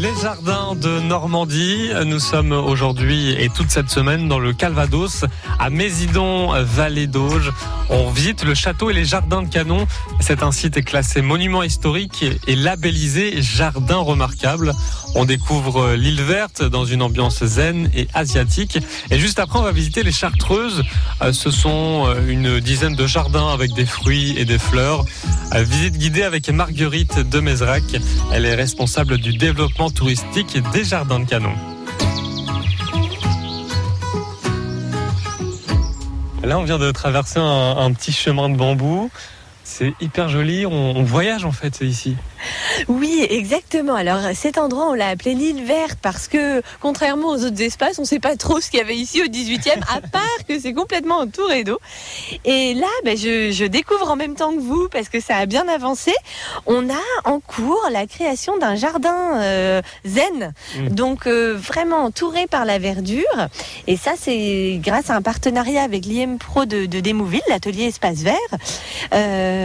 Les jardins de Normandie, nous sommes aujourd'hui et toute cette semaine dans le Calvados, à Mésidon, vallée d'Auge. On visite le château et les jardins de Canon. C'est un site classé monument historique et labellisé jardin remarquable. On découvre l'île verte dans une ambiance zen et asiatique. Et juste après, on va visiter les Chartreuses. Euh, ce sont euh, une dizaine de jardins avec des fruits et des fleurs. Euh, visite guidée avec Marguerite de Mézrac. Elle est responsable du développement touristique des jardins de Canon. Là, on vient de traverser un petit chemin de bambou. C'est hyper joli. On, on, voyage en fait ici. Oui, exactement. Alors cet endroit, on l'a appelé l'île verte parce que, contrairement aux autres espaces, on ne sait pas trop ce qu'il y avait ici au 18e, à part que c'est complètement entouré d'eau. Et là, ben, je, je, découvre en même temps que vous, parce que ça a bien avancé, on a en cours la création d'un jardin euh, zen, mmh. donc euh, vraiment entouré par la verdure. Et ça, c'est grâce à un partenariat avec l'IM Pro de, de Démouville, l'atelier Espace Vert. Euh,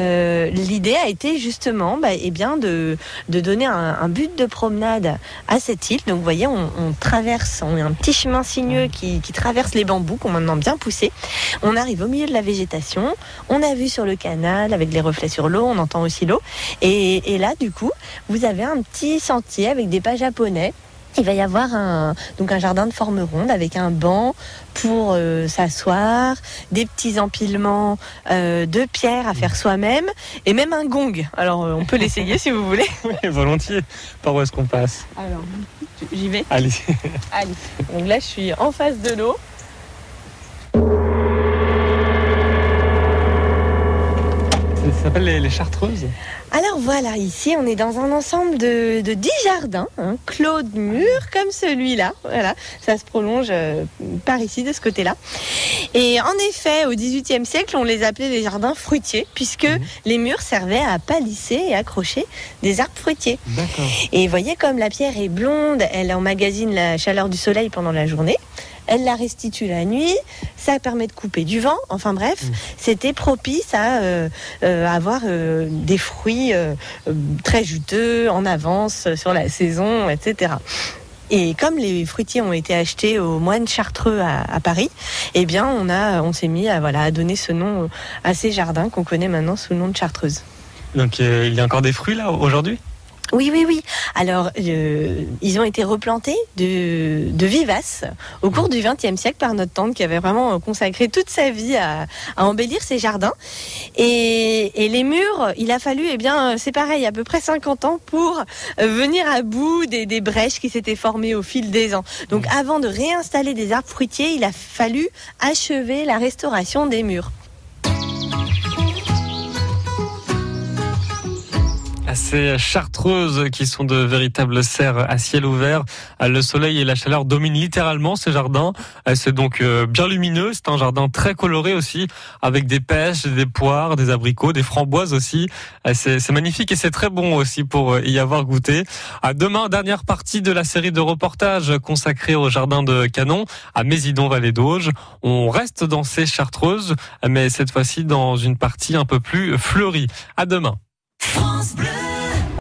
L'idée a été justement, bah, eh bien, de, donner un, but de promenade à cette île. Donc vous voyez, on, traverse, on a un petit chemin sinueux qui, traverse les bambous qu'on maintenant bien poussés. On arrive au milieu de la végétation. On a vu sur le canal avec les reflets sur l'eau, on entend aussi l'eau. Et, là, du coup, vous avez un petit sentier avec des pas japonais il va y avoir donc un jardin de forme ronde avec un banc pour euh, s'asseoir, des petits empilements euh, de pierres à faire soi-même et même un gong. Alors euh, on peut l'essayer si vous voulez. Oui, volontiers. Par où est-ce qu'on passe? Alors, j'y vais. Allez. Allez. Donc là, je suis en face de l'eau. Ça s'appelle les, les, Chartreuses Alors voilà, ici on est dans un ensemble de, de 10 jardins, hein, clos de murs comme celui-là. Voilà, ça se prolonge euh, par ici, de ce côté-là. Et en effet, au XVIIIe siècle, on les appelait les jardins fruitiers, puisque mmh. les murs servaient à palisser et accrocher des arbres fruitiers. Et voyez comme la pierre est blonde, elle emmagasine la chaleur du soleil pendant la journée elle la restitue la nuit, ça permet de couper du vent, enfin bref, mmh. c'était propice à euh, euh, avoir euh, des fruits très juteux en avance sur la saison, etc. Et comme les fruitiers ont été achetés aux moines chartreux à, à Paris, eh bien on a, on s'est mis à voilà à donner ce nom à ces jardins qu'on connaît maintenant sous le nom de chartreuse. Donc il y a encore des fruits là aujourd'hui? Oui, oui, oui. Alors, euh, ils ont été replantés de, de vivaces au cours du XXe siècle par notre tante qui avait vraiment consacré toute sa vie à, à embellir ses jardins. Et, et, les murs, il a fallu, eh bien, c'est pareil, à peu près 50 ans pour venir à bout des, des brèches qui s'étaient formées au fil des ans. Donc, avant de réinstaller des arbres fruitiers, il a fallu achever la restauration des murs. Ces chartreuses qui sont de véritables serres à ciel ouvert. Le soleil et la chaleur dominent littéralement ces jardins. C'est donc bien lumineux. C'est un jardin très coloré aussi, avec des pêches, des poires, des abricots, des framboises aussi. C'est magnifique et c'est très bon aussi pour y avoir goûté. À demain, dernière partie de la série de reportages consacrée au jardin de Canon à Mésidon Vallée d'Auge. On reste dans ces chartreuses, mais cette fois-ci dans une partie un peu plus fleurie. À demain.